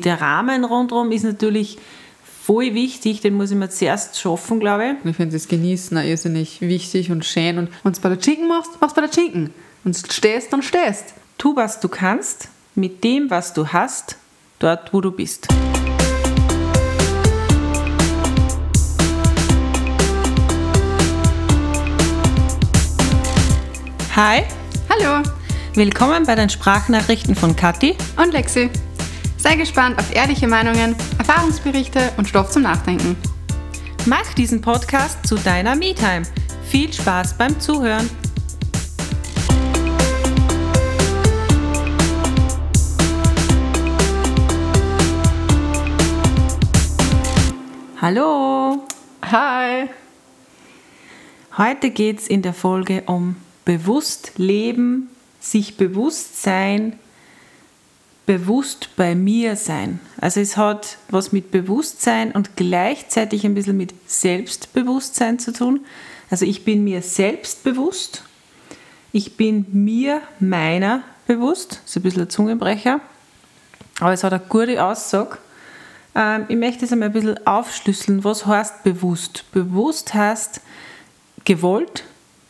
Der Rahmen rundherum ist natürlich voll wichtig, den muss ich mir zuerst schaffen, glaube ich. Ich finde das Genießen auch irrsinnig wichtig und schön. Und wenn du bei der Schinken machst, machst du bei der Schinken. Und stehst, dann stehst. Tu, was du kannst, mit dem, was du hast, dort, wo du bist. Hi. Hallo. Willkommen bei den Sprachnachrichten von Kathi und Lexi. Sei gespannt auf ehrliche Meinungen, Erfahrungsberichte und Stoff zum Nachdenken. Mach diesen Podcast zu deiner Me-Time. Viel Spaß beim Zuhören. Hallo. Hi. Heute geht es in der Folge um bewusst leben, sich bewusst sein, bewusst bei mir sein. Also es hat was mit Bewusstsein und gleichzeitig ein bisschen mit Selbstbewusstsein zu tun. Also ich bin mir selbst bewusst, ich bin mir meiner bewusst, das ist ein bisschen ein Zungenbrecher, aber es hat eine gute Aussage. Ähm, ich möchte es einmal ein bisschen aufschlüsseln, was heißt bewusst. Bewusst heißt gewollt,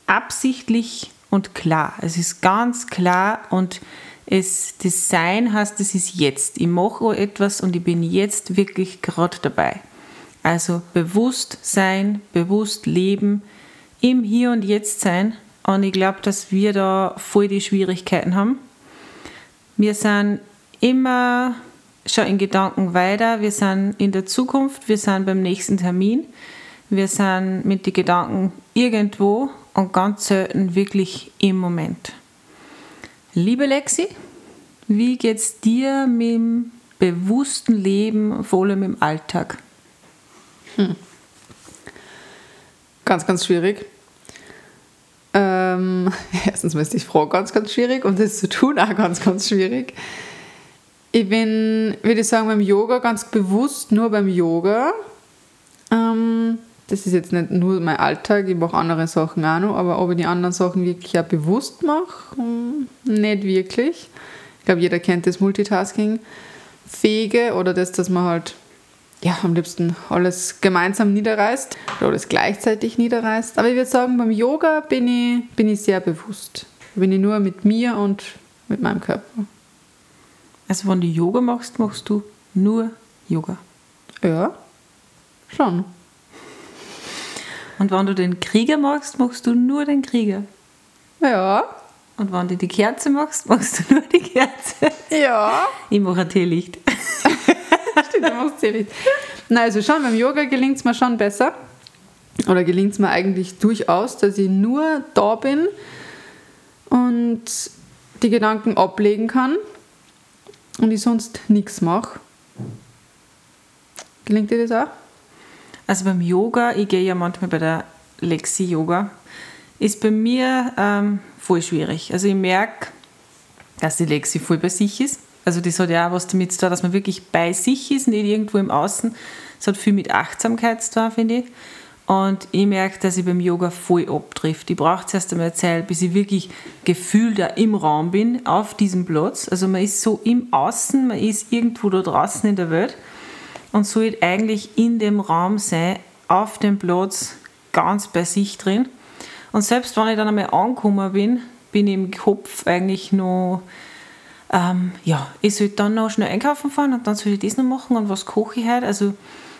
absichtlich und klar. Es ist ganz klar und es, das Sein heißt, es ist jetzt. Ich mache etwas und ich bin jetzt wirklich gerade dabei. Also bewusst sein, bewusst leben, im Hier und Jetzt sein. Und ich glaube, dass wir da voll die Schwierigkeiten haben. Wir sind immer schon in Gedanken weiter, wir sind in der Zukunft, wir sind beim nächsten Termin, wir sind mit den Gedanken irgendwo und ganz selten wirklich im Moment. Liebe Lexi, wie geht's dir mit dem bewussten Leben, vor allem im Alltag? Hm. Ganz, ganz schwierig. Ähm, erstens ist die Frage ganz, ganz schwierig und das zu tun auch ganz, ganz schwierig. Ich bin, würde ich sagen, beim Yoga ganz bewusst nur beim Yoga. Ähm, das ist jetzt nicht nur mein Alltag, ich mache andere Sachen auch noch, aber ob ich die anderen Sachen wirklich auch bewusst mache, hm, nicht wirklich. Ich glaube, jeder kennt das Multitasking-Fähige oder das, dass man halt ja, am liebsten alles gemeinsam niederreißt oder alles gleichzeitig niederreißt. Aber ich würde sagen, beim Yoga bin ich, bin ich sehr bewusst. Da bin ich nur mit mir und mit meinem Körper. Also wenn du Yoga machst, machst du nur Yoga? Ja, schon. Und wenn du den Krieger machst, machst du nur den Krieger. Ja. Und wenn du die Kerze machst, machst du nur die Kerze. Ja. Ich mache ein Teelicht. Stimmt, du machst Teelicht. Na, also schon, beim Yoga gelingt es mir schon besser. Oder gelingt es mir eigentlich durchaus, dass ich nur da bin und die Gedanken ablegen kann und ich sonst nichts mache. Gelingt dir das auch? Also beim Yoga, ich gehe ja manchmal bei der Lexi Yoga, ist bei mir ähm, voll schwierig. Also ich merke, dass die Lexi voll bei sich ist. Also das hat ja auch was damit zu tun, dass man wirklich bei sich ist, nicht irgendwo im Außen. Das hat viel mit Achtsamkeit zu tun, finde ich. Und ich merke, dass ich beim Yoga voll abtrifft. Ich brauche zuerst einmal Zeit, bis ich wirklich gefühlt da im Raum bin, auf diesem Platz. Also man ist so im Außen, man ist irgendwo da draußen in der Welt und sollte eigentlich in dem Raum sein, auf dem Platz, ganz bei sich drin. Und selbst wenn ich dann einmal angekommen bin, bin ich im Kopf eigentlich noch, ähm, ja, ich sollte dann noch schnell einkaufen fahren und dann soll ich das noch machen und was koche ich heute. Also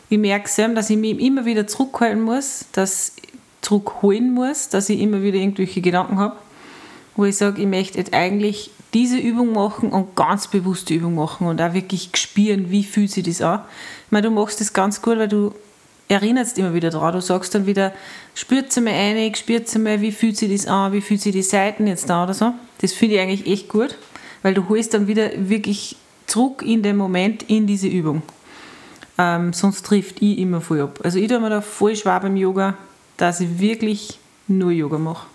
ich merke selbst, dass ich mich immer wieder zurückhalten muss, dass zurückholen muss, dass ich immer wieder irgendwelche Gedanken habe, wo ich sage, ich möchte jetzt eigentlich diese Übung machen und ganz bewusste Übung machen und auch wirklich spüren, wie fühlt sich das an. Ich meine, du machst das ganz gut, weil du erinnerst immer wieder daran. Du sagst dann wieder, spürt sie mal ein, spürt sie mal, wie fühlt sich das an, wie fühlt sich die Seiten jetzt an oder so. Das finde ich eigentlich echt gut, weil du holst dann wieder wirklich zurück in den Moment, in diese Übung. Ähm, sonst trifft ich immer voll ab. Also ich tue mir da voll schwer beim Yoga, dass ich wirklich nur Yoga mache.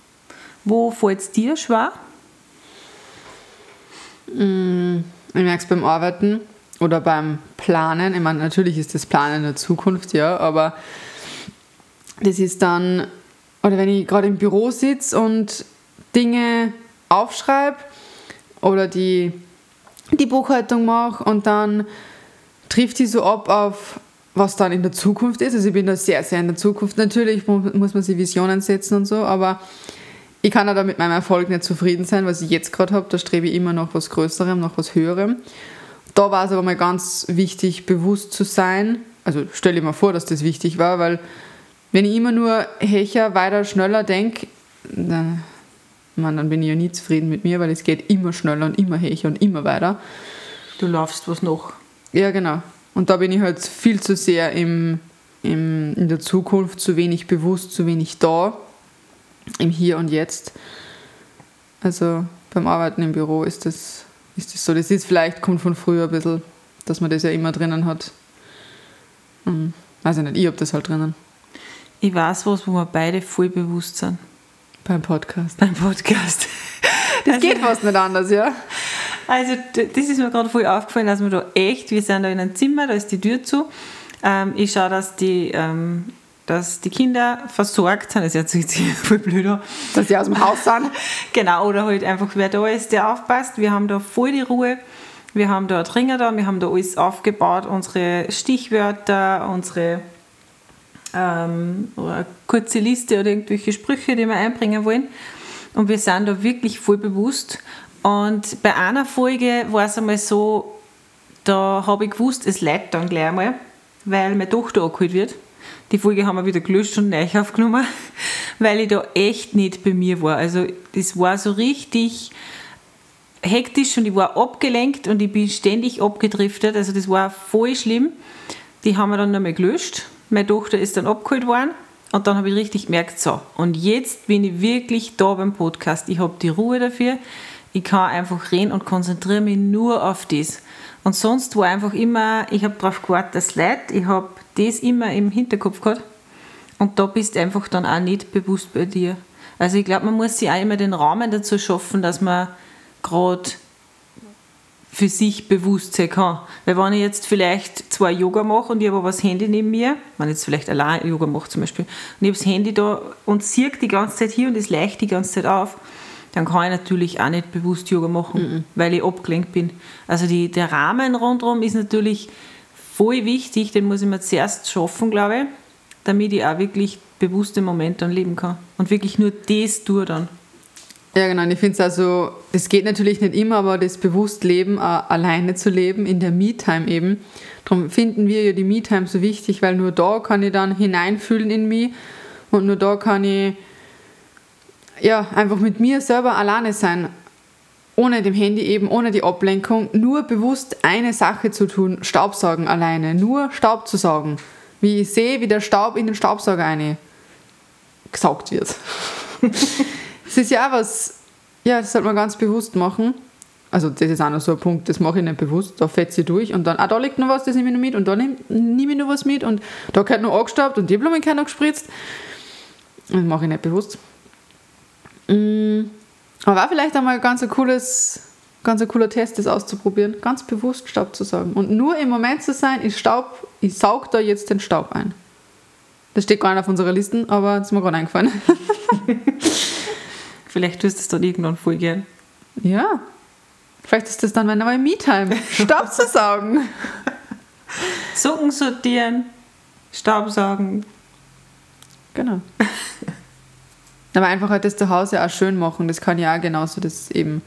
Wo fällt es dir schwer? Mm, ich merke es beim Arbeiten oder beim Planen. Ich meine, natürlich ist das Planen der Zukunft, ja, aber das ist dann, oder wenn ich gerade im Büro sitze und Dinge aufschreibe oder die, die Buchhaltung mache und dann trifft die so ab auf, was dann in der Zukunft ist. Also ich bin da sehr, sehr in der Zukunft. Natürlich muss man sich Visionen setzen und so, aber ich kann da mit meinem Erfolg nicht zufrieden sein, was ich jetzt gerade habe. Da strebe ich immer noch was Größerem, noch was Höherem. Da war es aber mal ganz wichtig, bewusst zu sein. Also stelle ich mir vor, dass das wichtig war, weil wenn ich immer nur hecher, weiter, schneller denke, dann, man, dann bin ich ja nie zufrieden mit mir, weil es geht immer schneller und immer hecher und immer weiter. Du laufst was noch. Ja, genau. Und da bin ich halt viel zu sehr im, im, in der Zukunft, zu wenig bewusst, zu wenig da, im Hier und Jetzt. Also beim Arbeiten im Büro ist das, ist das so. Das ist vielleicht, kommt von früher ein bisschen, dass man das ja immer drinnen hat. Hm, weiß ich nicht, ich habe das halt drinnen. Ich weiß was, wo wir beide voll bewusst sind. Beim Podcast. Beim Podcast. Das also, geht fast nicht anders, ja. Also das ist mir gerade voll aufgefallen, dass wir da echt, wir sind da in einem Zimmer, da ist die Tür zu. Ähm, ich schaue, dass die, ähm, dass die Kinder versorgt sind, das ist jetzt voll blöd Dass sie aus dem Haus sind. genau, oder halt einfach wer da ist, der aufpasst. Wir haben da voll die Ruhe. Wir haben da Tringer da, wir haben da alles aufgebaut, unsere Stichwörter, unsere ähm, kurze Liste oder irgendwelche Sprüche, die wir einbringen wollen. Und wir sind da wirklich voll bewusst. Und bei einer Folge war es einmal so, da habe ich gewusst, es leidet dann gleich einmal, weil meine Tochter angeholt wird. Die Folge haben wir wieder gelöscht und neu aufgenommen, weil ich da echt nicht bei mir war. Also das war so richtig hektisch und ich war abgelenkt und ich bin ständig abgedriftet. Also das war voll schlimm. Die haben wir dann nochmal gelöscht. Meine Tochter ist dann abgeholt worden und dann habe ich richtig gemerkt, so, und jetzt bin ich wirklich da beim Podcast. Ich habe die Ruhe dafür. Ich kann einfach reden und konzentriere mich nur auf das. Und sonst war einfach immer, ich habe darauf gewartet, das Leid, ich habe das immer im Hinterkopf gehabt. Und da bist du einfach dann auch nicht bewusst bei dir. Also ich glaube, man muss sich auch immer den Rahmen dazu schaffen, dass man gerade für sich bewusst sein kann. Weil wenn ich jetzt vielleicht zwar Yoga mache und ich habe aber das Handy neben mir, wenn ich jetzt vielleicht allein Yoga mache zum Beispiel, und ich habe das Handy da und ziehe die ganze Zeit hier und es leicht die ganze Zeit auf, dann kann ich natürlich auch nicht bewusst Yoga machen, mhm. weil ich abgelenkt bin. Also die, der Rahmen rundherum ist natürlich voll wichtig, den muss ich mir zuerst schaffen, glaube ich, damit ich auch wirklich bewusste Momente dann leben kann. Und wirklich nur das tue dann. Ja, genau. Ich finde es also, das geht natürlich nicht immer, aber das Bewusstleben, äh, alleine zu leben, in der Me-Time eben. Darum finden wir ja die Me-Time so wichtig, weil nur da kann ich dann hineinfühlen in mich und nur da kann ich ja, einfach mit mir selber alleine sein. Ohne dem Handy eben, ohne die Ablenkung, nur bewusst eine Sache zu tun, Staubsaugen alleine, nur Staub zu saugen. Wie ich sehe, wie der Staub in den Staubsauger eine gesaugt wird. Das ist ja auch was, ja, das sollte man ganz bewusst machen. Also das ist auch noch so ein Punkt, das mache ich nicht bewusst, da fetze ich durch und dann, ah, da liegt noch was, das nehme ich noch mit und da nehme, nehme ich noch was mit und da gehört noch angestaubt und die Blumen gehören noch gespritzt. Das mache ich nicht bewusst. Mm, aber war vielleicht einmal ganz ein cooles, ganz ein cooler Test, das auszuprobieren, ganz bewusst Staub zu saugen und nur im Moment zu sein, ich Staub, ich saug da jetzt den Staub ein. Das steht gar nicht auf unserer Liste, aber das ist mir gerade eingefallen. Vielleicht tust du es dann irgendwann voll gern. Ja. Vielleicht ist das dann meine neue Me-Time. Staub zu saugen. Socken sortieren, Staubsaugen. Genau. Aber einfach halt das zu Hause auch schön machen, das kann ja auch genauso das eben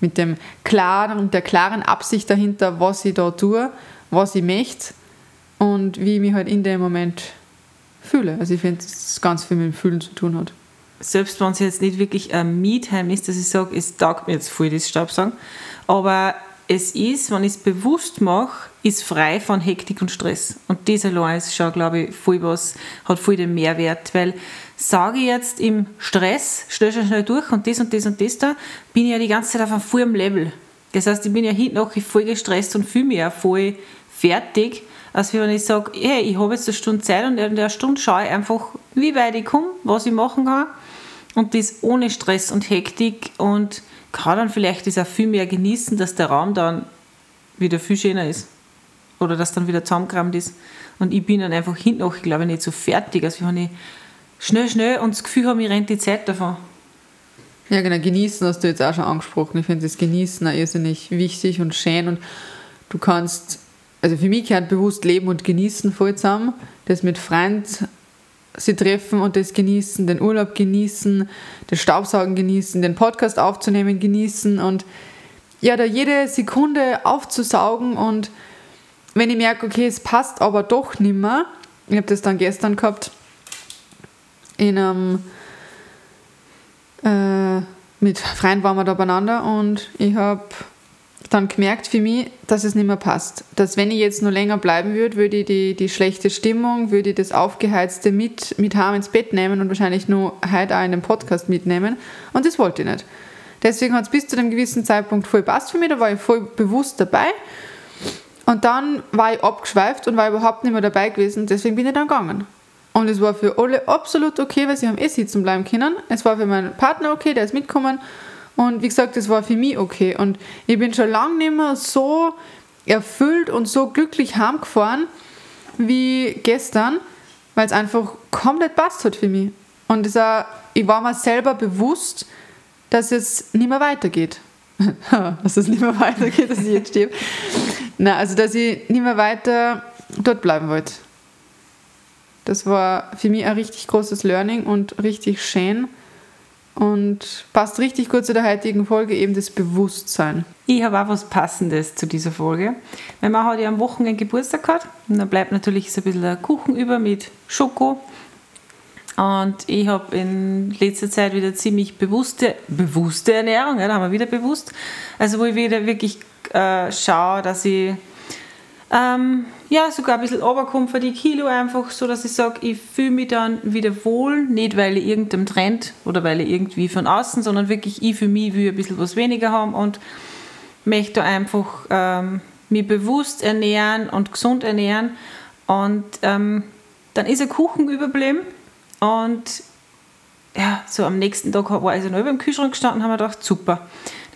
mit dem klaren und der klaren Absicht dahinter, was ich da tue, was ich möchte und wie ich mich halt in dem Moment fühle. Also ich finde, dass ganz viel mit dem Fühlen zu tun hat selbst wenn es jetzt nicht wirklich ein Me-Time ist, dass ich sage, es taugt mir jetzt voll das Staubsaugen, aber es ist, wenn ich es bewusst mache, ist frei von Hektik und Stress. Und das allein ist schon, glaube ich, voll was, hat voll den Mehrwert, weil sage ich jetzt im Stress, schnell, schnell, schnell durch und das und das und das da, bin ich ja die ganze Zeit auf einem vollen Level. Das heißt, ich bin ja hinten auch voll gestresst und fühle mich ja voll fertig, als wenn ich sage, hey, ich habe jetzt eine Stunde Zeit und in der Stunde schaue ich einfach, wie weit ich komme, was ich machen kann und das ohne Stress und Hektik und kann dann vielleicht das auch viel mehr genießen, dass der Raum dann wieder viel schöner ist. Oder dass dann wieder zusammengerammt ist. Und ich bin dann einfach hinten auch, ich glaube, nicht so fertig, als wenn ich schnell, schnell und das Gefühl habe, mir rennt die Zeit davon. Ja, genau, genießen hast du jetzt auch schon angesprochen. Ich finde das Genießen auch irrsinnig wichtig und schön und du kannst also für mich gehört bewusst Leben und Genießen voll zusammen. Das mit Freunden sie treffen und das genießen, den Urlaub genießen, das Staubsaugen genießen, den Podcast aufzunehmen genießen und ja, da jede Sekunde aufzusaugen und wenn ich merke, okay, es passt aber doch nimmer, ich habe das dann gestern gehabt, in einem, äh, mit Freunden waren wir da beieinander und ich habe dann gemerkt für mich, dass es nicht mehr passt. Dass wenn ich jetzt nur länger bleiben würde, würde ich die, die schlechte Stimmung, würde ich das Aufgeheizte mit, mit heim ins Bett nehmen und wahrscheinlich nur heute auch in den Podcast mitnehmen. Und das wollte ich nicht. Deswegen hat es bis zu einem gewissen Zeitpunkt voll passt für mich, da war ich voll bewusst dabei. Und dann war ich abgeschweift und war überhaupt nicht mehr dabei gewesen, deswegen bin ich dann gegangen. Und es war für alle absolut okay, weil sie haben eh sitzen bleiben können. Es war für meinen Partner okay, der ist mitgekommen. Und wie gesagt, das war für mich okay. Und ich bin schon lange nicht mehr so erfüllt und so glücklich heimgefahren wie gestern, weil es einfach komplett passt hat für mich. Und das auch, ich war mir selber bewusst, dass es nicht mehr weitergeht. dass es nicht mehr weitergeht, dass ich jetzt stehe. Nein, also dass ich nicht mehr weiter dort bleiben wollte. Das war für mich ein richtig großes Learning und richtig schön und passt richtig gut zu der heutigen Folge, eben das Bewusstsein. Ich habe auch was Passendes zu dieser Folge. Meine Mama hat ja am Wochenende Geburtstag gehabt und dann bleibt natürlich so ein bisschen ein Kuchen über mit Schoko. Und ich habe in letzter Zeit wieder ziemlich bewusste, bewusste Ernährung, ja, da haben wir wieder bewusst. Also wo ich wieder wirklich äh, schaue, dass ich ähm, ja, sogar ein bisschen runterkommen für die Kilo einfach, so dass ich sage, ich fühle mich dann wieder wohl, nicht weil ich irgendeinem Trend oder weil ich irgendwie von außen, sondern wirklich ich für mich will ein bisschen was weniger haben und möchte einfach ähm, mich bewusst ernähren und gesund ernähren. Und ähm, dann ist ein Kuchen überblieben und ja, so am nächsten Tag war ich also noch über dem Kühlschrank gestanden und habe mir gedacht, super,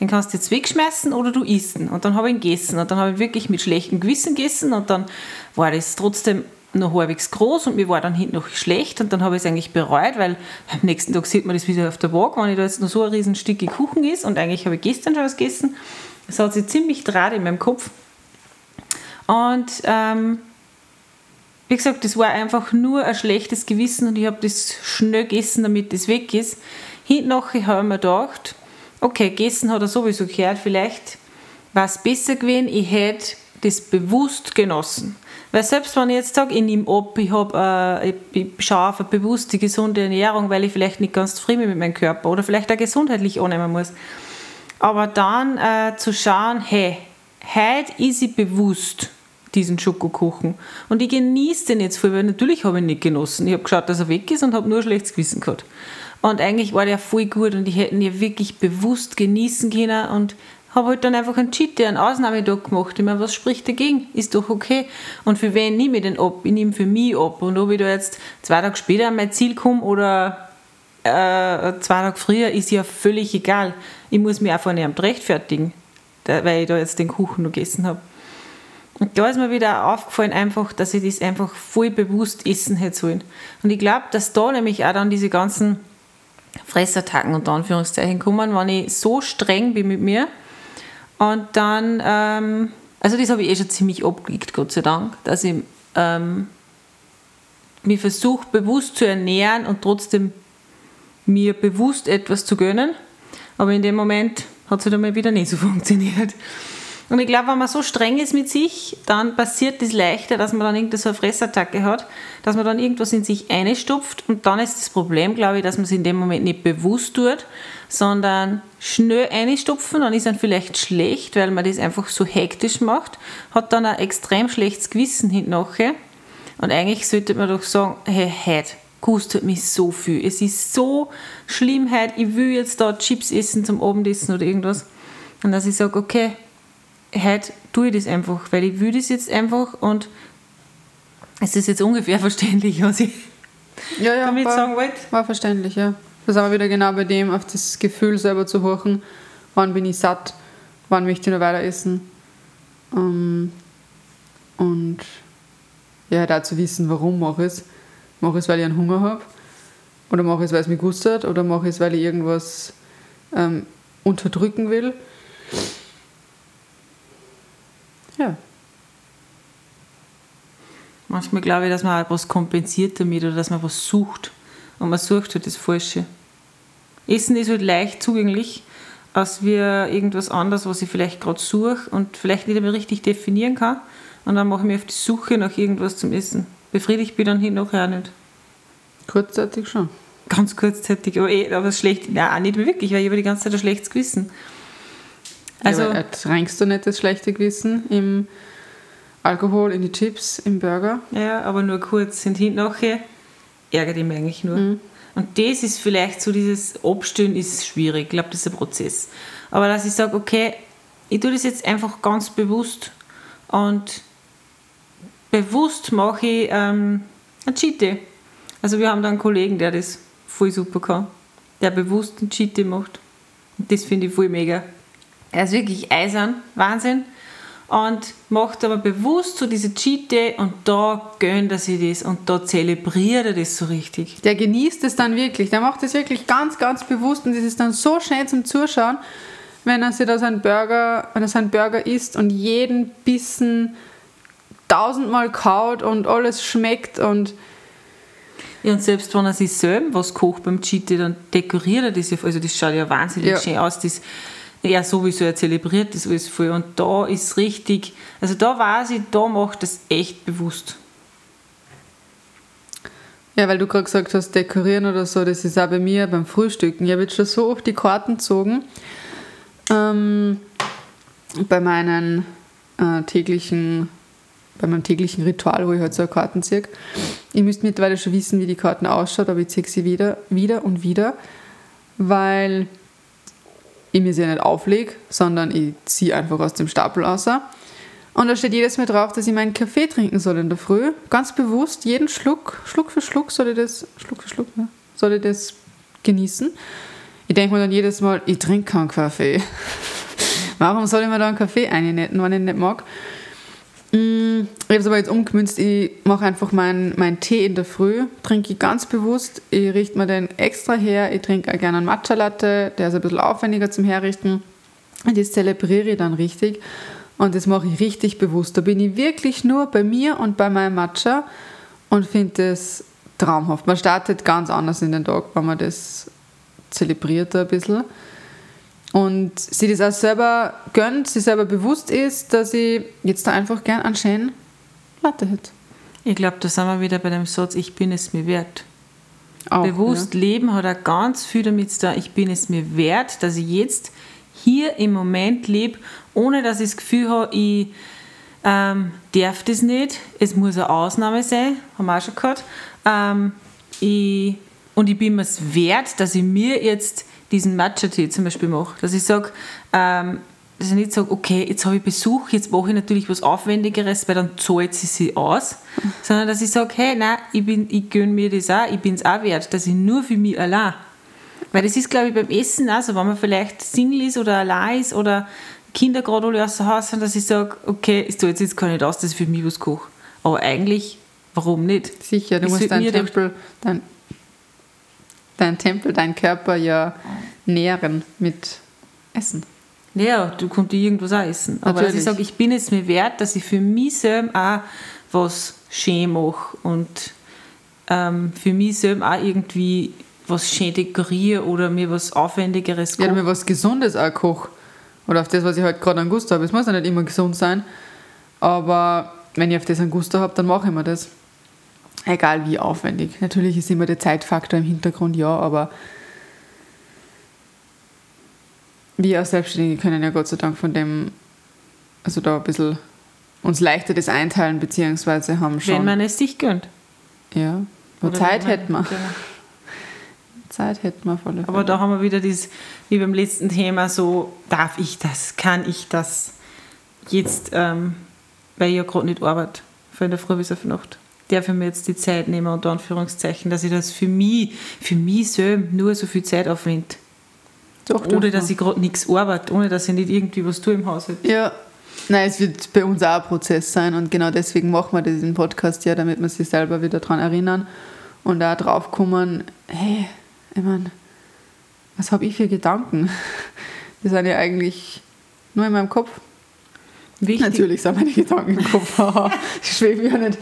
den kannst du jetzt wegschmeißen oder du isst ihn. Und dann habe ich ihn gegessen und dann habe ich wirklich mit schlechtem Gewissen gegessen und dann war das trotzdem noch halbwegs groß und mir war dann hinten noch schlecht und dann habe ich es eigentlich bereut, weil am nächsten Tag sieht man das wieder auf der Waage, wenn ich da jetzt noch so ein riesen Stück Kuchen ist und eigentlich habe ich gestern schon was gegessen. Das hat sich ziemlich draht in meinem Kopf. Und ähm, wie gesagt, das war einfach nur ein schlechtes Gewissen und ich habe das schnell gegessen, damit das weg ist. Hinten nachher habe ich mir gedacht, okay, gegessen hat er sowieso gehört, vielleicht war es besser gewesen, ich hätte das bewusst genossen. Weil selbst wenn ich jetzt sage, ich nehme ab, ich, hab, äh, ich schaue auf eine bewusste, gesunde Ernährung, weil ich vielleicht nicht ganz zufrieden bin mit meinem Körper oder vielleicht auch gesundheitlich annehmen muss. Aber dann äh, zu schauen, hey, heute ist ich bewusst diesen Schokokuchen. Und ich genieße den jetzt voll, weil natürlich habe ich ihn nicht genossen. Ich habe geschaut, dass er weg ist und habe nur ein schlechtes Gewissen gehabt. Und eigentlich war der voll gut und ich hätte ihn ja wirklich bewusst genießen können und habe halt dann einfach einen Cheat, einen Ausnahmetag gemacht. Ich meine, was spricht dagegen? Ist doch okay. Und für wen nehme ich den ab? Ich nehme für mich ab. Und ob ich da jetzt zwei Tage später an mein Ziel komme oder äh, zwei Tage früher, ist ja völlig egal. Ich muss mich einfach nicht rechtfertigen, weil ich da jetzt den Kuchen noch gegessen habe. Und da ist mir wieder aufgefallen, einfach, dass ich das einfach voll bewusst essen hätte sollen. Und ich glaube, dass da nämlich auch dann diese ganzen Fressattacken unter Anführungszeichen kommen, wenn ich so streng bin mit mir. Und dann, ähm, also das habe ich eh schon ziemlich abgelegt, Gott sei Dank, dass ich ähm, mich versuche, bewusst zu ernähren und trotzdem mir bewusst etwas zu gönnen. Aber in dem Moment hat es halt einmal wieder nicht so funktioniert. Und ich glaube, wenn man so streng ist mit sich, dann passiert das leichter, dass man dann irgendwie so eine Fressattacke hat, dass man dann irgendwas in sich einstopft und dann ist das Problem, glaube ich, dass man es in dem Moment nicht bewusst tut, sondern schnell einstopfen, dann ist dann vielleicht schlecht, weil man das einfach so hektisch macht, hat dann ein extrem schlechtes Gewissen hinterher. Und eigentlich sollte man doch sagen, hey, heute kostet mich so viel. Es ist so schlimm heute, ich will jetzt da Chips essen zum Abendessen oder irgendwas. Und dass ich sage, okay, heute tue ich das einfach, weil ich will das jetzt einfach und es ist jetzt ungefähr verständlich, was ich ja, ja, damit war, sagen wollte. War verständlich, ja. Das ist aber wieder genau bei dem, auf das Gefühl selber zu horchen, wann bin ich satt, wann möchte ich noch weiter essen. Ähm, und ja, da zu wissen, warum mache ich es. Mache ich es, weil ich einen Hunger habe? Oder mache ich es, weil es mich gustet? Oder mache ich es, weil ich irgendwas ähm, unterdrücken will? Ja. Manchmal glaube ich, dass man auch was kompensiert damit oder dass man was sucht. Und man sucht halt das Falsche. Essen ist halt leicht zugänglich, als wie irgendwas anderes, was ich vielleicht gerade suche und vielleicht nicht mehr richtig definieren kann. Und dann mache ich mich auf die Suche nach irgendwas zum Essen. Befriedigt bin ich dann hin nachher auch nicht. Kurzzeitig schon. Ganz kurzzeitig, aber, eh, aber schlecht, nein, auch nicht wirklich, weil ich habe die ganze Zeit ein schlechtes Gewissen. Also, ja, ertränkst du nicht das schlechte Gewissen im Alkohol, in die Chips, im Burger? Ja, aber nur kurz. Und hinten nachher ärgert ihn eigentlich nur. Mhm. Und das ist vielleicht so, dieses Abstellen ist schwierig. Ich glaube, das ist ein Prozess. Aber dass ich sage, okay, ich tue das jetzt einfach ganz bewusst und bewusst mache ich ähm, ein Cheat Day. Also wir haben da einen Kollegen, der das voll super kann, der bewusst einen Cheat Day macht. Und das finde ich voll mega. Er ist wirklich eisern, Wahnsinn und macht aber bewusst so diese Cheat Day und da gönnt er sich das und da zelebriert er das so richtig. Der genießt es dann wirklich, der macht das wirklich ganz, ganz bewusst und das ist dann so schön zum Zuschauen, wenn er sich da seinen Burger, wenn er seinen Burger isst und jeden Bissen tausendmal kaut und alles schmeckt und ja, und selbst wenn er sich selbst was kocht beim Cheat dann dekoriert er das ja, also das schaut ja wahnsinnig ja. schön aus, das er sowieso, er zelebriert das alles voll. Und da ist richtig, also da weiß ich, da macht das echt bewusst. Ja, weil du gerade gesagt hast, dekorieren oder so, das ist auch bei mir beim Frühstücken. Ich habe jetzt schon so oft die Karten gezogen. Ähm, bei meinen äh, täglichen, bei meinem täglichen Ritual, wo ich halt so Karten ziehe. Ich müsste mittlerweile schon wissen, wie die Karten ausschaut, aber ich ziehe sie wieder, wieder und wieder, weil ich mir sie nicht auflege, sondern ich ziehe einfach aus dem Stapel raus. Und da steht jedes Mal drauf, dass ich meinen Kaffee trinken soll in der Früh. Ganz bewusst, jeden Schluck, Schluck für Schluck soll ich das, Schluck für Schluck, ja, soll ich das genießen. Ich denke mir dann jedes Mal, ich trinke keinen Kaffee. Warum soll ich mir da einen Kaffee einnetten, wenn ich nicht mag? Mm, ich habe es aber jetzt umgemünzt. Ich mache einfach meinen mein Tee in der Früh, trinke ich ganz bewusst. Ich richte mir den extra her. Ich trinke auch gerne einen Matcha Latte, der ist ein bisschen aufwendiger zum Herrichten. Und das zelebriere ich dann richtig. Und das mache ich richtig bewusst. Da bin ich wirklich nur bei mir und bei meinem Matcha und finde das traumhaft. Man startet ganz anders in den Tag, wenn man das zelebriert ein bisschen und sie das auch selber gönnt, sie selber bewusst ist, dass ich jetzt da einfach gern einen schönen Latte hätte. Ich glaube, da sind wir wieder bei dem Satz, ich bin es mir wert. Auch, bewusst ja. leben hat auch ganz viel damit zu tun, ich bin es mir wert, dass ich jetzt hier im Moment lebe, ohne dass ich das Gefühl habe, ich ähm, darf das nicht, es muss eine Ausnahme sein, haben wir auch schon gehört. Ähm, ich, und ich bin mir es wert, dass ich mir jetzt diesen Matcha-Tee zum Beispiel mache. Dass ich sage, ähm, dass ich nicht sage, okay, jetzt habe ich Besuch, jetzt mache ich natürlich was Aufwendigeres, weil dann zahlt sie sich aus, sondern dass ich sage, hey, nein, ich, ich gönne mir das auch, ich bin es auch wert, dass ich nur für mich allein. Weil das ist, glaube ich, beim Essen auch so, wenn man vielleicht Single ist oder allein ist oder Kinder gerade alle aus dem Haus sind, dass ich sage, okay, es tut jetzt gar nicht aus, dass ich für mich was koche. Aber eigentlich, warum nicht? Sicher, du musst deinen Tempel, dein dein Tempel, dein Körper ja nähren mit Essen. Ja, du kannst irgendwas auch essen. Aber Natürlich. dass ich sage, ich bin es mir wert, dass ich für mich selbst auch was schön mache und ähm, für mich selbst auch irgendwie was schön dekoriere oder mir was Aufwendigeres koche. Ja, mir was Gesundes auch koche. Oder auf das, was ich halt gerade an Gusto habe. Es muss ja nicht immer gesund sein, aber wenn ich auf das an Gusto habe, dann mache ich mir das. Egal wie aufwendig. Natürlich ist immer der Zeitfaktor im Hintergrund, ja, aber wir als Selbstständige können ja Gott sei Dank von dem, also da ein bisschen uns leichter das einteilen, beziehungsweise haben schon. Wenn man es sich gönnt. Ja, Oder Zeit hätten wir. Zeit hätten wir voll. Aber da haben wir wieder dieses, wie beim letzten Thema, so, darf ich das, kann ich das jetzt, ähm, weil ich ja gerade nicht arbeite, von der Früh bis auf die Nacht darf ich mir jetzt die Zeit nehmen, unter Anführungszeichen, dass ich das für mich, für mich selbst nur so viel Zeit aufwende. Doch, ohne dass ich gerade nichts arbeite, ohne dass ich nicht irgendwie was tue im Haushalt. Ja, Nein, es wird bei uns auch ein Prozess sein und genau deswegen machen wir diesen Podcast ja, damit wir sich selber wieder daran erinnern und da drauf kommen, hey, ich meine, was habe ich für Gedanken? Die sind ja eigentlich nur in meinem Kopf. Wichtig. Natürlich sind meine Gedanken im Kopf, ich schwebe ja nicht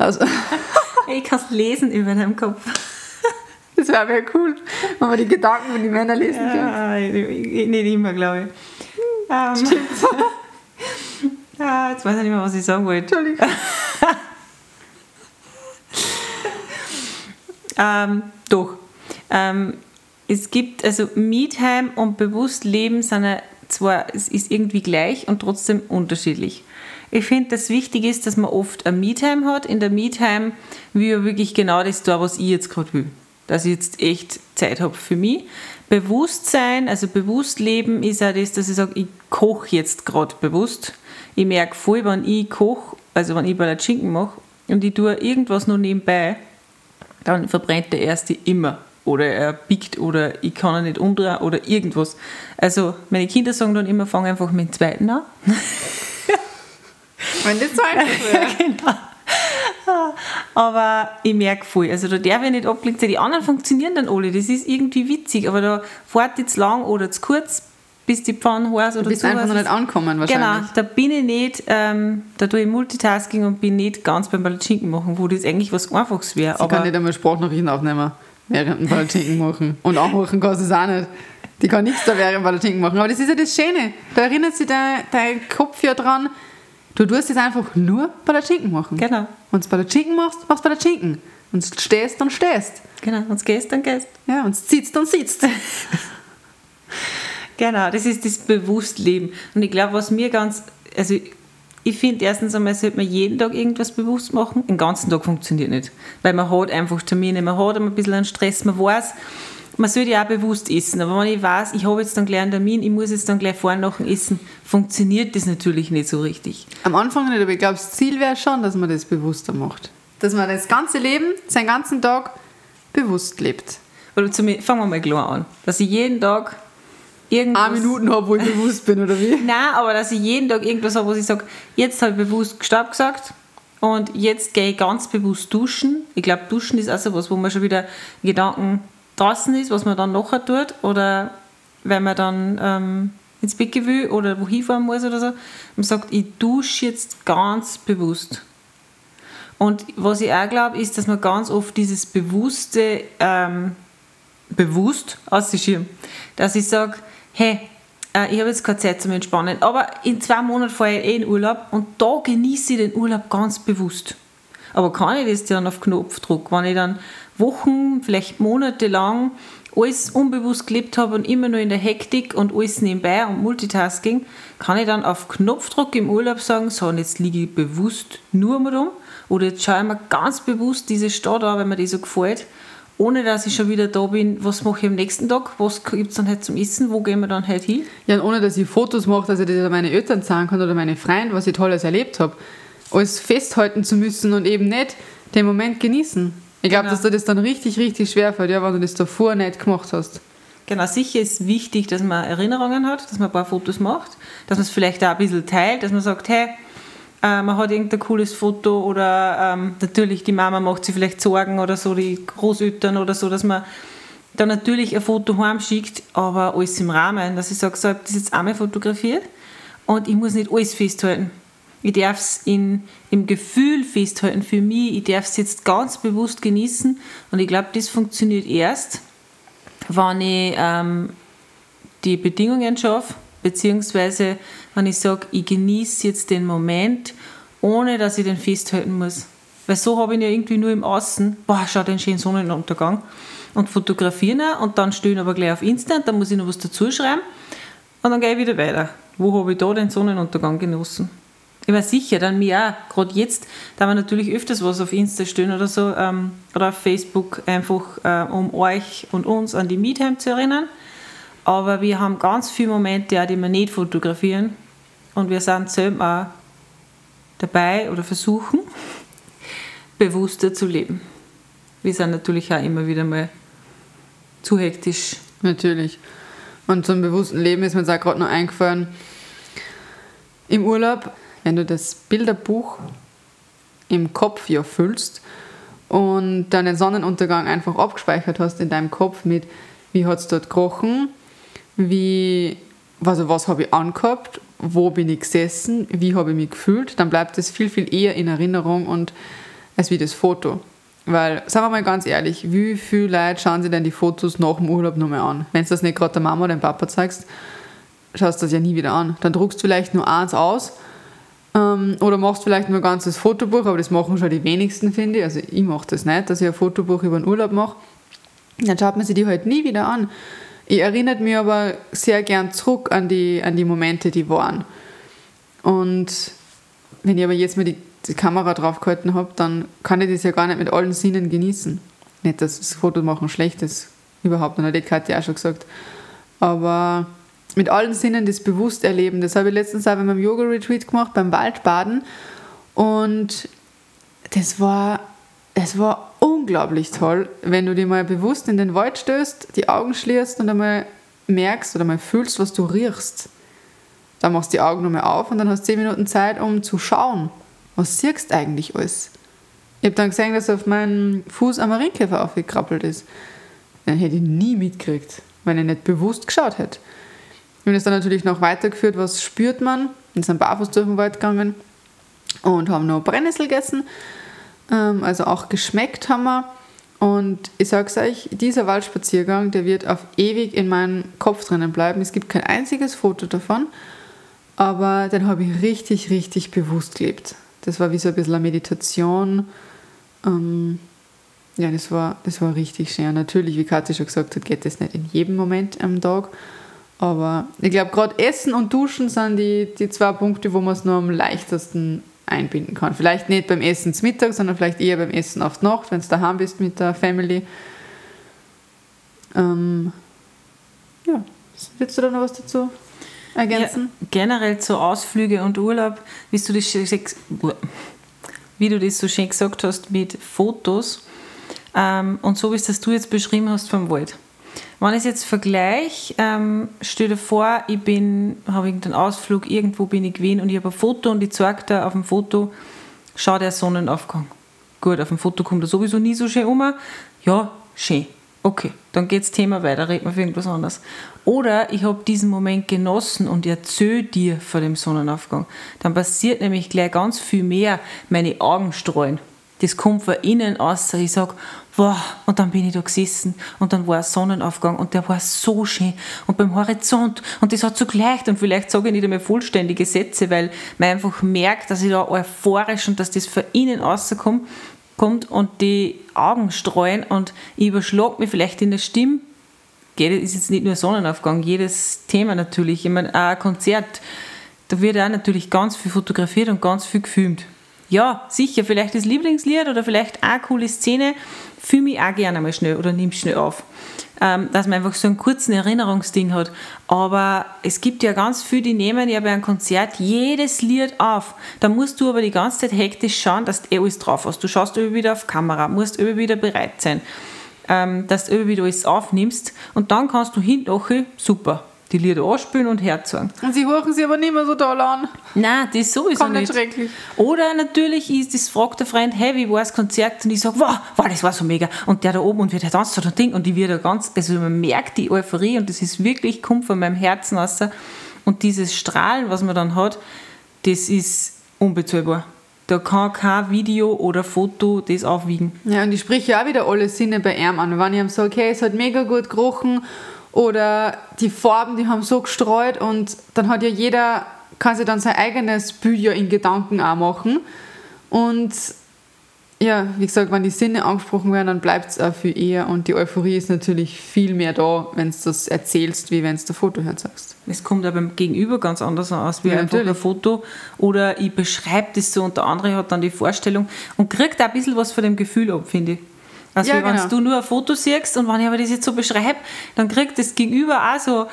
Also, Ich kann es lesen über deinem Kopf. das wäre wär cool, wenn man die Gedanken von den Männern lesen. Ja, nicht immer, glaube ich. Ähm, ja, jetzt weiß ich nicht mehr, was ich sagen wollte. Entschuldigung. Ähm, doch. Ähm, es gibt, also Me-Time und Bewusstleben sind ja zwar, es ist irgendwie gleich und trotzdem unterschiedlich. Ich finde, das wichtig ist, dass man oft eine Me-Time hat. In der Me-Time will ich wirklich genau das da, was ich jetzt gerade will. Dass ich jetzt echt Zeit habe für mich. Bewusstsein, also bewusst leben, ist auch das, dass ich sage, ich koche jetzt gerade bewusst. Ich merke voll, wenn ich koche, also wenn ich Palatschinken mache und ich tue irgendwas noch nebenbei, dann verbrennt der erste immer. Oder er biegt oder ich kann ihn nicht umdrehen oder irgendwas. Also meine Kinder sagen dann immer, fang einfach mit dem zweiten an. Wenn das so einfach wäre. genau. Aber ich merke voll, also da darf ich nicht abgelenkt sein. Die anderen funktionieren dann alle, das ist irgendwie witzig, aber da fährt jetzt lang oder zu kurz, bis die Pfanne heiß oder Du bist einfach noch nicht angekommen Genau, wahrscheinlich. da bin ich nicht, ähm, da tue ich Multitasking und bin nicht ganz beim Palatschinken machen, wo das eigentlich was Einfaches wäre. Sie kann nicht einmal Sprachnachrichten aufnehmen, während dem Palatschinken machen. Und anmachen kann sie es auch nicht. Die kann nichts da während dem Palatschinken machen. Aber das ist ja das Schöne. Da erinnert sich dein, dein Kopf ja dran, du tust jetzt einfach nur Palatschinken machen. Genau, Und du Palatschinken machst, machst Palatschinken. Und du stehst, dann stehst. genau, und es gehst, dann gehst. Ja, und du sitzt, dann sitzt. Genau, das ist das Bewusstleben. Und ich glaube, was mir ganz, also ich finde erstens einmal, sollte man jeden Tag irgendwas bewusst machen. Den ganzen Tag funktioniert nicht. Weil man hat einfach Termine, man hat immer ein bisschen einen Stress, man weiß, man sollte ja auch bewusst essen. Aber wenn ich weiß, ich habe jetzt dann gleich einen Termin, ich muss jetzt dann gleich vorher nach dem Essen, funktioniert das natürlich nicht so richtig. Am Anfang nicht, aber ich glaube, das Ziel wäre schon, dass man das bewusster macht. Dass man das ganze Leben, seinen ganzen Tag bewusst lebt. Oder zumindest, fangen wir mal klar an. Dass ich jeden Tag irgendwas... Eine Minuten habe, wo ich bewusst bin, oder wie? Nein, aber dass ich jeden Tag irgendwas habe, wo ich sage, jetzt habe ich bewusst Stopp gesagt und jetzt gehe ich ganz bewusst duschen. Ich glaube, duschen ist auch so was, wo man schon wieder Gedanken draußen ist, was man dann nachher tut oder wenn man dann ähm, ins Bett will oder wohin fahren muss oder so. Man sagt, ich dusche jetzt ganz bewusst. Und was ich auch glaube, ist, dass man ganz oft dieses bewusste, ähm, bewusst ausschirmt. Dass ich sage, hey, äh, ich habe jetzt keine Zeit zum Entspannen, aber in zwei Monaten fahre ich eh in Urlaub und da genieße ich den Urlaub ganz bewusst. Aber kann ich das dann auf Knopfdruck, wenn ich dann Wochen, vielleicht Monate lang alles unbewusst gelebt habe und immer nur in der Hektik und alles nebenbei und Multitasking, kann ich dann auf Knopfdruck im Urlaub sagen, so, und jetzt liege ich bewusst nur mal rum oder jetzt schaue ich mir ganz bewusst diese Stadt an, weil mir die so gefällt, ohne dass ich schon wieder da bin, was mache ich am nächsten Tag, was gibt es dann heute zum Essen, wo gehen wir dann heute hin? Ja, und ohne dass ich Fotos mache, dass ich das meine Eltern zeigen kann oder meine Freunde, was ich Tolles erlebt habe. Alles festhalten zu müssen und eben nicht den Moment genießen. Ich glaube, Genau. dass dir das dann richtig, richtig schwer fällt, ja, wenn du das davor nicht gemacht hast. Genau, sicher ist wichtig, dass man Erinnerungen hat, dass man ein paar Fotos macht, dass man es vielleicht auch ein bisschen teilt, dass man sagt, hey, äh, man hat irgendein cooles Foto oder ähm, natürlich die Mama macht sich vielleicht Sorgen oder so, die Großeltern oder so, dass man dann natürlich ein Foto heimschickt, aber alles im Rahmen, dass ich sage, so, ich habe das jetzt einmal fotografiert und ich muss nicht alles festhalten. Ich darf es im Gefühl festhalten für mich, ich darf es jetzt ganz bewusst genießen. Und ich glaube, das funktioniert erst, wenn ich ähm, die Bedingungen schaffe, beziehungsweise wenn ich sage, ich genieße jetzt den Moment, ohne dass ich den festhalten muss. Weil so habe ich ihn ja irgendwie nur im Außen, boah, schau den schönen Sonnenuntergang. Und fotografieren und dann stehen aber gleich auf Insta und dann muss ich noch was dazu schreiben. Und dann gehe ich wieder weiter. Wo habe ich da den Sonnenuntergang genossen? War sicher, dann mir auch, gerade jetzt, da wir natürlich öfters was auf Insta stehen oder so, ähm, oder auf Facebook, einfach äh, um euch und uns an die Meetime zu erinnern. Aber wir haben ganz viele Momente, auch, die wir nicht fotografieren. Und wir sind selber auch dabei oder versuchen, bewusster zu leben. Wir sind natürlich auch immer wieder mal zu hektisch. Natürlich. Und zum bewussten Leben ist mir jetzt auch gerade noch eingefallen, im Urlaub, wenn du das Bilderbuch im Kopf ja füllst und dann den Sonnenuntergang einfach abgespeichert hast in deinem Kopf mit, wie hat es dort gerochen, wie, also was habe ich angehabt, wo bin ich gesessen, wie habe ich mich gefühlt, dann bleibt es viel, viel eher in Erinnerung und als wie das Foto. Weil, sagen wir mal ganz ehrlich, wie viele Leute schauen sich denn die Fotos nach dem Urlaub nochmal an? Wenn du das nicht gerade der Mama oder dem Papa zeigst, schaust du das ja nie wieder an. Dann druckst du vielleicht nur eins aus oder machst vielleicht nur ein ganzes Fotobuch, aber das machen schon die wenigsten, finde ich. Also ich mache das nicht, dass ich ein Fotobuch über den Urlaub mache. Dann schaut man sich die halt nie wieder an. Ich erinnert mich aber sehr gern zurück an die, an die Momente, die waren. Und wenn ich aber jetzt mal die, die Kamera draufgehalten habe, dann kann ich das ja gar nicht mit allen Sinnen genießen. Nicht, dass das Fotomachen schlecht ist, überhaupt, und das hat Katja auch schon gesagt. Aber mit allen Sinnen das bewusst erleben. Das habe ich letztens auch beim Yoga-Retreat gemacht, beim Waldbaden. Und das war, das war unglaublich toll, wenn du dir mal bewusst in den Wald stößt, die Augen schließt und einmal merkst oder mal fühlst, was du riechst. Dann machst du die Augen nochmal auf und dann hast du 10 Minuten Zeit, um zu schauen. Was siehst eigentlich alles? Ich habe dann gesehen, dass auf meinen Fuß ein Marienkäfer aufgekrabbelt ist. Den hätte ich nie mitgekriegt, wenn ich nicht bewusst geschaut hätte. Wir haben es dann natürlich noch weitergeführt, was spürt man. Wir sind barfuß durch den Wald gegangen und haben noch Brennnessel gegessen. Ähm, also auch geschmeckt haben wir. Und ich sage es euch, dieser Waldspaziergang, der wird auf ewig in meinem Kopf drinnen bleiben. Es gibt kein einziges Foto davon, aber den habe ich richtig, richtig bewusst gelebt. Das war wie so ein bisschen eine Meditation. Ähm, ja, das war, das war richtig schön. Natürlich, wie Katja schon gesagt hat, geht das nicht in jedem Moment am Tag. Aber ich glaube, gerade Essen und Duschen sind die, die zwei Punkte, wo man es nur am leichtesten einbinden kann. Vielleicht nicht beim Essen zum Mittag, sondern vielleicht eher beim Essen auf die Nacht, wenn du daheim bist mit der Family. Ähm, ja, willst du da noch was dazu ergänzen? Ja, generell zu Ausflüge und Urlaub, wie du, das, wie du das so schön gesagt hast mit Fotos ähm, und so wie es das du jetzt beschrieben hast vom Wald. Wenn ich es jetzt vergleiche, ähm, stell dir vor, ich bin, habe irgendeinen Ausflug, irgendwo bin ich gewesen und ich habe ein Foto und ich zeige dir auf dem Foto, schau der Sonnenaufgang. Gut, auf dem Foto kommt er sowieso nie so schön um. Ja, schön. Okay, dann geht das Thema weiter, reden wir für irgendwas anderes. Oder ich habe diesen Moment genossen und erzähle dir vor dem Sonnenaufgang. Dann passiert nämlich gleich ganz viel mehr. Meine Augen streuen. Das kommt von innen aus. Ich sage, wow, und dann bin ich da gesessen und dann war ein Sonnenaufgang und der war so schön und beim Horizont und das hat so gleicht und vielleicht sage ich nicht einmal vollständige Sätze, weil man einfach merkt, dass ich da euphorisch und dass das von innen rauskommt kommt und die Augen streuen und ich überschlag mich vielleicht in der Stimme. Ist jetzt nicht nur Sonnenaufgang, jedes Thema natürlich. Ich meine, auch ein Konzert, da wird auch natürlich ganz viel fotografiert und ganz viel gefilmt ja, sicher, vielleicht das Lieblingslied oder vielleicht auch eine coole Szene, fühle mich auch gerne mal schnell oder nimm schnell auf. Ähm, dass man einfach so einen kurzen Erinnerungsding hat. Aber es gibt ja ganz viele, die nehmen ja bei einem Konzert jedes Lied auf. Da musst du aber die ganze Zeit hektisch schauen, dass du eh alles drauf hast. Du schaust immer wieder auf Kamera, musst immer wieder bereit sein, ähm, dass du immer wieder alles aufnimmst und dann kannst du hinten super die Lieder anspielen und herzogen. Und sie hören sie aber nicht mehr so toll an. Nein, das ist sowieso Kommt nicht. schrecklich. Oder natürlich ist das fragt der Freund, hey, wie war das Konzert? Und ich sage, wow, wow, das war so mega. Und der da oben und wie der tanzt so ein Ding und die wird da ganz, also man merkt die Euphorie und das ist wirklich, kommt von meinem Herzen raus. Und dieses Strahlen, was man dann hat, das ist unbezahlbar. Da kann kein Video oder Foto das aufwiegen. Ja, und ich spreche ja auch wieder alle Sinne bei ihm an. Wenn ich ihm sage, okay, es hat mega gut gerochen oder die Farben, die haben so gestreut und dann hat ja jeder, kann sich dann sein eigenes Bild ja in Gedanken auch machen. Und ja, wie gesagt, wenn die Sinne angesprochen werden, dann bleibt es auch viel eher und die Euphorie ist natürlich viel mehr da, wenn du das erzählst, wie wenn du ein Foto herzagst. Es kommt aber beim Gegenüber ganz anders aus, wie ja, einfach natürlich. ein Foto oder ich beschreibe das so und der andere hat dann die Vorstellung und kriegt auch ein bisschen was von dem Gefühl ab, finde ich. Also ja, wenn genau. du nur ein Foto siehst und wenn ich aber das jetzt so beschreibe, dann kriegt das Gegenüber auch so,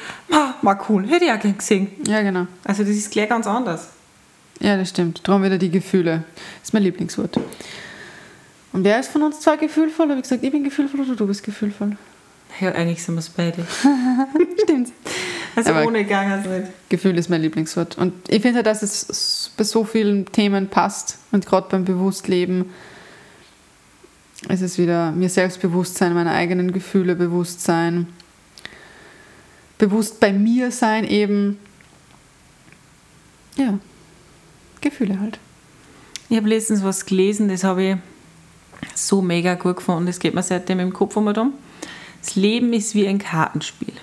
mal cool, hätte ich auch gern gesehen. Ja, genau. Also das ist gleich ganz anders. Ja, das stimmt. Darum wieder die Gefühle. Das ist mein Lieblingswort. Und wer ist von uns zwei gefühlvoll? Habe ich gesagt, ich bin gefühlvoll oder du bist gefühlvoll? Ja, eigentlich sind wir es beide. stimmt. Also aber ohne Gang also nicht. Gefühl ist mein Lieblingswort. Und ich finde, dass es bei so vielen Themen passt und gerade beim Bewusstleben es ist wieder mir Selbstbewusstsein, meine eigenen Gefühle bewusst sein, bewusst bei mir sein eben. Ja, Gefühle halt. Ich habe letztens was gelesen, das habe ich so mega gut gefunden. Das geht mir seitdem im Kopf um. Das Leben ist wie ein Kartenspiel.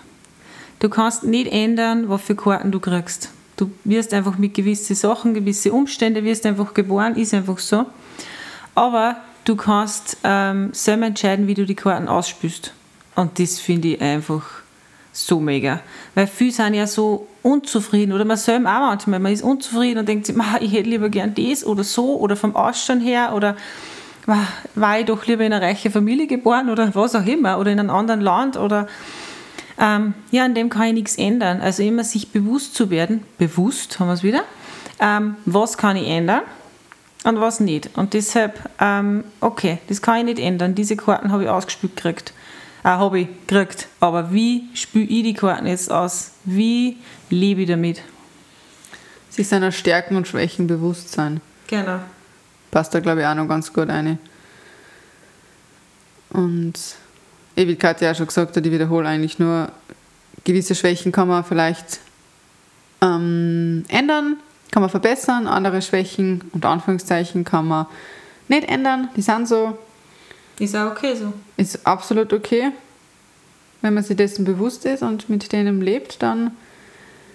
Du kannst nicht ändern, was für Karten du kriegst. Du wirst einfach mit gewissen Sachen, gewisse Umstände, wirst einfach geboren, ist einfach so. Aber du kannst ähm, selber entscheiden, wie du die Karten ausspülst. Und das finde ich einfach so mega. Weil viele sind ja so unzufrieden oder man selber auch manchmal, man ist unzufrieden und denkt sich, ich hätte lieber gern das oder so oder vom Ausschauen her oder war ich doch lieber in einer reichen Familie geboren oder was auch immer oder in einem anderen Land oder ähm, ja, an dem kann ich nichts ändern. Also immer sich bewusst zu werden, bewusst haben wir es wieder, ähm, was kann ich ändern und was nicht. Und deshalb, ähm, okay, das kann ich nicht ändern. Diese Karten habe ich ausgespielt gekriegt. Äh, habe ich gekriegt. Aber wie spüle ich die Karten jetzt aus? Wie lebe ich damit? Sich seiner Stärken und Schwächen bewusst sein. Genau. Passt da, glaube ich, auch noch ganz gut eine. Und wie Katja auch schon gesagt hat, ich wiederhole eigentlich nur, gewisse Schwächen kann man vielleicht ähm, ändern, kann man verbessern, andere Schwächen, unter Anführungszeichen, kann man nicht ändern, die sind so. Ist auch okay so. Ist absolut okay. Wenn man sich dessen bewusst ist und mit denen lebt, dann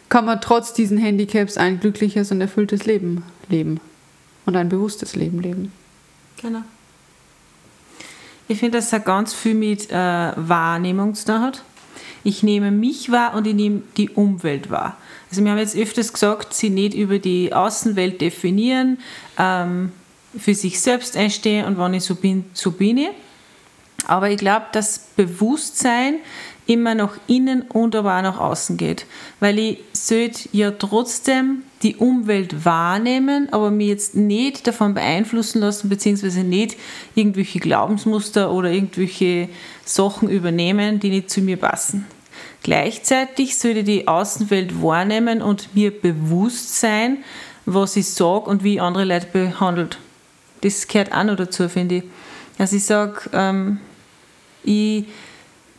kann man trotz diesen Handicaps ein glückliches und erfülltes Leben leben. Und ein bewusstes Leben leben. Genau. Ich finde, dass er ganz viel mit äh, Wahrnehmung zu tun hat. Ich nehme mich wahr und ich nehme die Umwelt wahr. Also wir haben jetzt öfters gesagt, sie nicht über die Außenwelt definieren, ähm, für sich selbst einstehen und wenn ich so bin, so bin ich. Aber ich glaube, das Bewusstsein immer nach innen und aber auch nach außen geht. Weil ich sollte ja trotzdem die Umwelt wahrnehmen, aber mir jetzt nicht davon beeinflussen lassen, beziehungsweise nicht irgendwelche Glaubensmuster oder irgendwelche Sachen übernehmen, die nicht zu mir passen. Gleichzeitig sollte ich die Außenwelt wahrnehmen und mir bewusst sein, was ich sage und wie andere Leute behandelt. Das gehört auch noch dazu, finde ich. Also ich sage, ähm, ich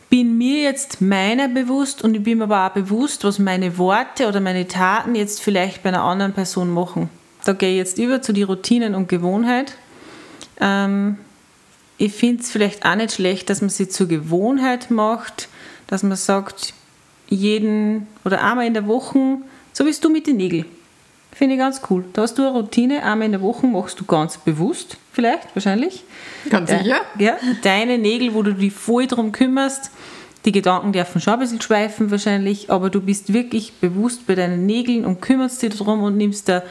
bin mir jetzt meiner bewusst und ich bin mir aber auch bewusst, was meine Worte oder meine Taten jetzt vielleicht bei einer anderen Person machen. Da gehe ich jetzt über zu den Routinen und Gewohnheit. Ähm, ich finde es vielleicht auch nicht schlecht, dass man sie zur Gewohnheit macht, dass man sagt, jeden oder einmal in der Woche, so wie du mit den Nägeln. Finde ich ganz cool. Da hast du eine Routine, einmal in der Woche machst du ganz bewusst, vielleicht, wahrscheinlich. Ganz sicher. Ja, deine Nägel, wo du dich voll drum kümmerst. Die Gedanken dürfen schon ein bisschen schweifen wahrscheinlich, aber du bist wirklich bewusst bei deinen Nägeln und kümmerst dich darum und nimmst da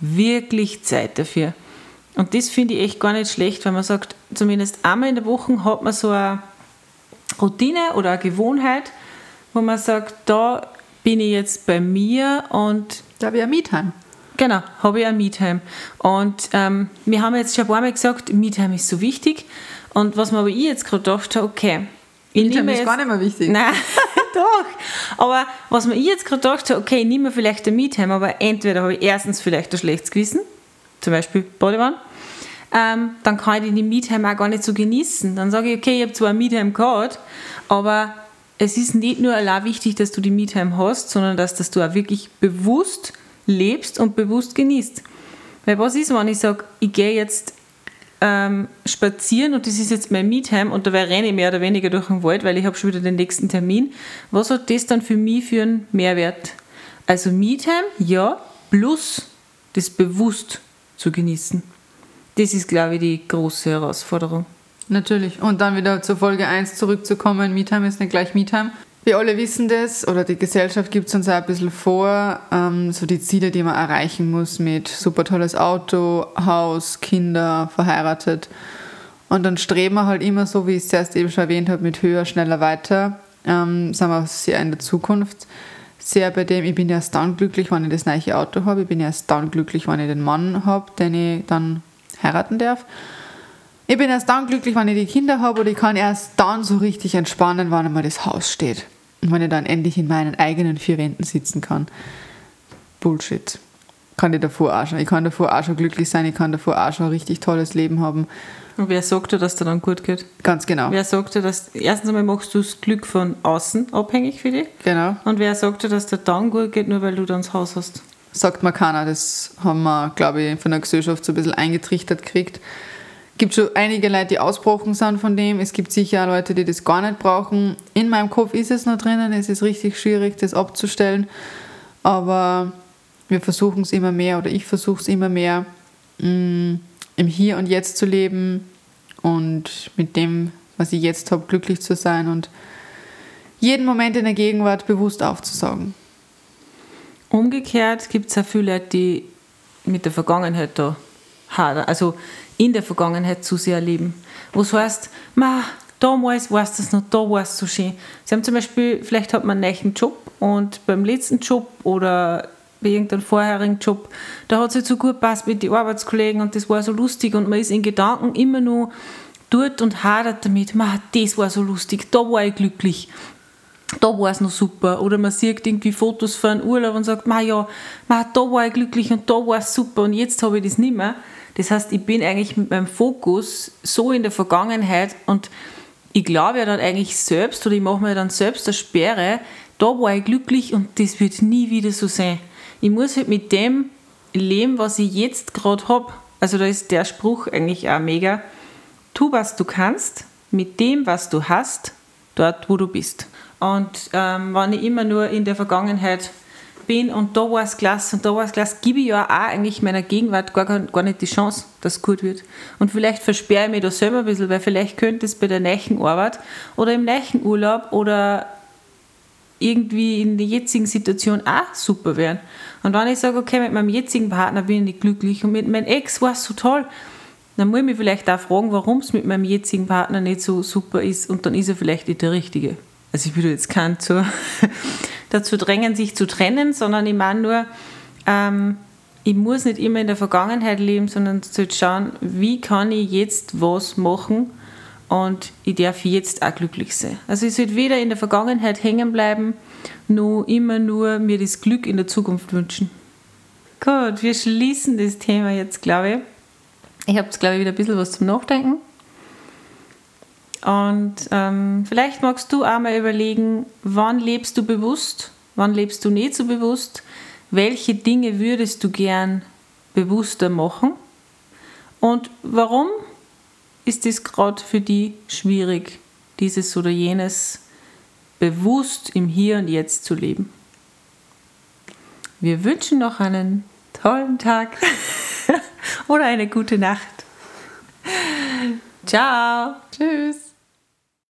wirklich Zeit dafür. Und das finde ich echt gar nicht schlecht, weil man sagt, zumindest einmal in der Woche hat man so eine Routine oder eine Gewohnheit, wo man sagt, da bin ich jetzt bei mir und. Da habe ich ein Meetime. Genau, habe ich ein Meetime. Und ähm, wir haben jetzt schon ein paar Mal gesagt, Meetime ist so wichtig. Und was mir aber ich jetzt gerade gedacht habe, okay. Meetime ist gar nicht mehr wichtig. Nein, doch. Aber was mir ich jetzt gerade gedacht habe, okay, ich nehme vielleicht ein Meetime, aber entweder habe ich erstens vielleicht ein schlechtes Gewissen, zum Beispiel Bodywan, ähm, dann kann ich die Meetime auch gar nicht so genießen. Dann sage ich, okay, ich habe zwar ein Meetime gehabt, aber es ist nicht nur allein wichtig, dass du die Me-Time hast, sondern dass, dass du auch wirklich bewusst lebst und bewusst genießt. Weil was ist, wenn ich sage, ich gehe jetzt ähm, spazieren und das ist jetzt mein Me-Time und dabei renne ich mehr oder weniger durch den Wald, weil ich habe schon wieder den nächsten Termin. Was hat das dann für mich für einen Mehrwert? Also Me-Time, ja, plus das bewusst zu genießen. Das ist, glaube ich, die große Herausforderung. Natürlich. Und dann wieder zur Folge 1 zurückzukommen, MeTime ist nicht gleich MeTime. Wir alle wissen das, oder die Gesellschaft gibt es uns auch ein bisschen vor, ähm, so die Ziele, die man erreichen muss mit super tolles Auto, Haus, Kinder, verheiratet. Und dann streben wir halt immer so, wie ich es zuerst eben schon erwähnt habe, mit höher, schneller, weiter. Ähm, sind wir sehr in der Zukunft. Sehr bei dem, ich bin erst dann glücklich, wenn ich das neue Auto habe. Ich bin erst dann glücklich, wenn ich den Mann habe, den ich dann heiraten darf. Ich bin erst dann glücklich, wenn ich die Kinder habe oder ich kann erst dann so richtig entspannen, wenn einmal das Haus steht. Und wenn ich dann endlich in meinen eigenen vier Wänden sitzen kann. Bullshit. Kann ich davor auch schon. Ich kann davor auch schon glücklich sein, ich kann davor auch schon ein richtig tolles Leben haben. Und wer sagt dir, dass dir dann gut geht? Ganz genau. Wer sagt dir, dass erstens einmal machst du das Glück von außen abhängig für dich? Genau. Und wer sagt dir, dass dir dann gut geht, nur weil du dann das Haus hast? Sagt mir keiner. Das haben wir, glaube ich, von der Gesellschaft so ein bisschen eingetrichtert gekriegt gibt schon einige Leute, die ausgebrochen sind von dem. Es gibt sicher auch Leute, die das gar nicht brauchen. In meinem Kopf ist es noch drinnen. Es ist richtig schwierig, das abzustellen. Aber wir versuchen es immer mehr oder ich versuche es immer mehr, mm, im Hier und Jetzt zu leben und mit dem, was ich jetzt habe, glücklich zu sein und jeden Moment in der Gegenwart bewusst aufzusaugen. Umgekehrt gibt es auch viele Leute, die mit der Vergangenheit da hadern, also in der Vergangenheit zu sehr leben. Wo es heißt, ma, damals war es das noch, da war es so schön. Sie haben zum Beispiel, vielleicht hat man einen neuen Job und beim letzten Job oder bei irgendeinem vorherigen Job, da hat es halt so gut passt mit den Arbeitskollegen und das war so lustig und man ist in Gedanken immer nur dort und hadert damit, ma, das war so lustig, da war ich glücklich da war es noch super. Oder man sieht irgendwie Fotos von einem Urlaub und sagt, ma ja, ma, da war ich glücklich und da war es super und jetzt habe ich das nicht mehr. Das heißt, ich bin eigentlich mit meinem Fokus so in der Vergangenheit und ich glaube ja dann eigentlich selbst oder ich mache mir dann selbst eine Sperre, da war ich glücklich und das wird nie wieder so sein. Ich muss halt mit dem leben, was ich jetzt gerade habe. Also da ist der Spruch eigentlich auch mega. Tu, was du kannst, mit dem, was du hast, dort, wo du bist. Und ähm, wenn ich immer nur in der Vergangenheit bin und da war es klasse und da war es klasse, gebe ich ja auch eigentlich meiner Gegenwart gar, gar nicht die Chance, dass es gut wird. Und vielleicht versperre ich mich da selber ein bisschen, weil vielleicht könnte es bei der neuen Arbeit oder im neuen Urlaub oder irgendwie in der jetzigen Situation auch super werden. Und wenn ich sage, okay, mit meinem jetzigen Partner bin ich nicht glücklich und mit meinem Ex war es so toll, dann muss ich mich vielleicht auch fragen, warum es mit meinem jetzigen Partner nicht so super ist und dann ist er vielleicht nicht der Richtige also ich würde jetzt keinen zu, dazu drängen, sich zu trennen, sondern ich meine nur, ähm, ich muss nicht immer in der Vergangenheit leben, sondern zu schauen, wie kann ich jetzt was machen und ich darf jetzt auch glücklich sein. Also ich sollte weder in der Vergangenheit hängen bleiben, noch immer nur mir das Glück in der Zukunft wünschen. Gut, wir schließen das Thema jetzt, glaube ich. Ich habe jetzt, glaube ich, wieder ein bisschen was zum Nachdenken. Und ähm, vielleicht magst du auch mal überlegen, wann lebst du bewusst, wann lebst du nicht so bewusst, welche Dinge würdest du gern bewusster machen und warum ist es gerade für dich schwierig, dieses oder jenes bewusst im Hier und Jetzt zu leben. Wir wünschen noch einen tollen Tag oder eine gute Nacht. Ciao. Tschüss.